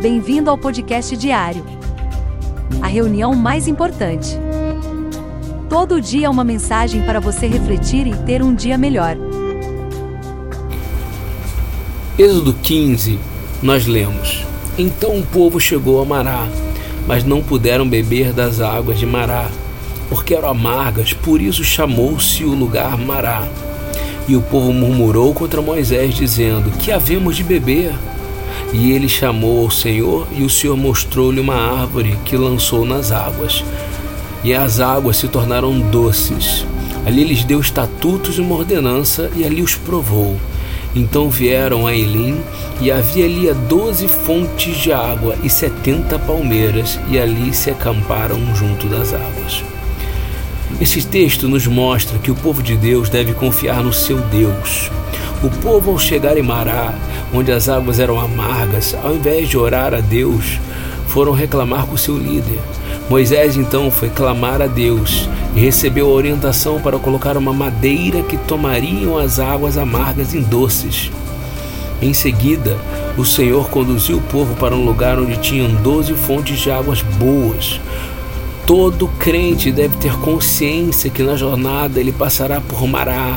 Bem-vindo ao podcast diário. A reunião mais importante. Todo dia é uma mensagem para você refletir e ter um dia melhor. Êxodo 15, nós lemos: Então o povo chegou a Mará, mas não puderam beber das águas de Mará, porque eram amargas, por isso chamou-se o lugar Mará. E o povo murmurou contra Moisés, dizendo: Que havemos de beber? E ele chamou ao Senhor, e o Senhor mostrou-lhe uma árvore que lançou nas águas. E as águas se tornaram doces. Ali lhes deu estatutos e uma ordenança, e ali os provou. Então vieram a Elim, e havia ali doze fontes de água e setenta palmeiras, e ali se acamparam junto das águas. Esse texto nos mostra que o povo de Deus deve confiar no seu Deus. O povo, ao chegar em Mará, onde as águas eram amargas, ao invés de orar a Deus, foram reclamar com seu líder. Moisés então foi clamar a Deus e recebeu a orientação para colocar uma madeira que tomariam as águas amargas em doces. Em seguida, o Senhor conduziu o povo para um lugar onde tinham doze fontes de águas boas, Todo crente deve ter consciência que na jornada ele passará por Mará,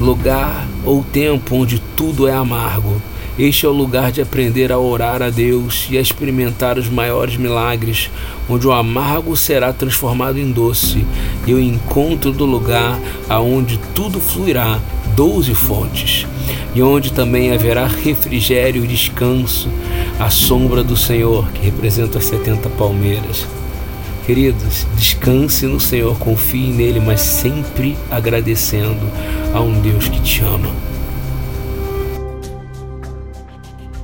lugar ou tempo onde tudo é amargo. Este é o lugar de aprender a orar a Deus e a experimentar os maiores milagres, onde o amargo será transformado em doce, e o encontro do lugar aonde tudo fluirá, doze fontes, e onde também haverá refrigério e descanso, a sombra do Senhor, que representa as setenta palmeiras. Queridos, descanse no Senhor, confie nele, mas sempre agradecendo a um Deus que te ama.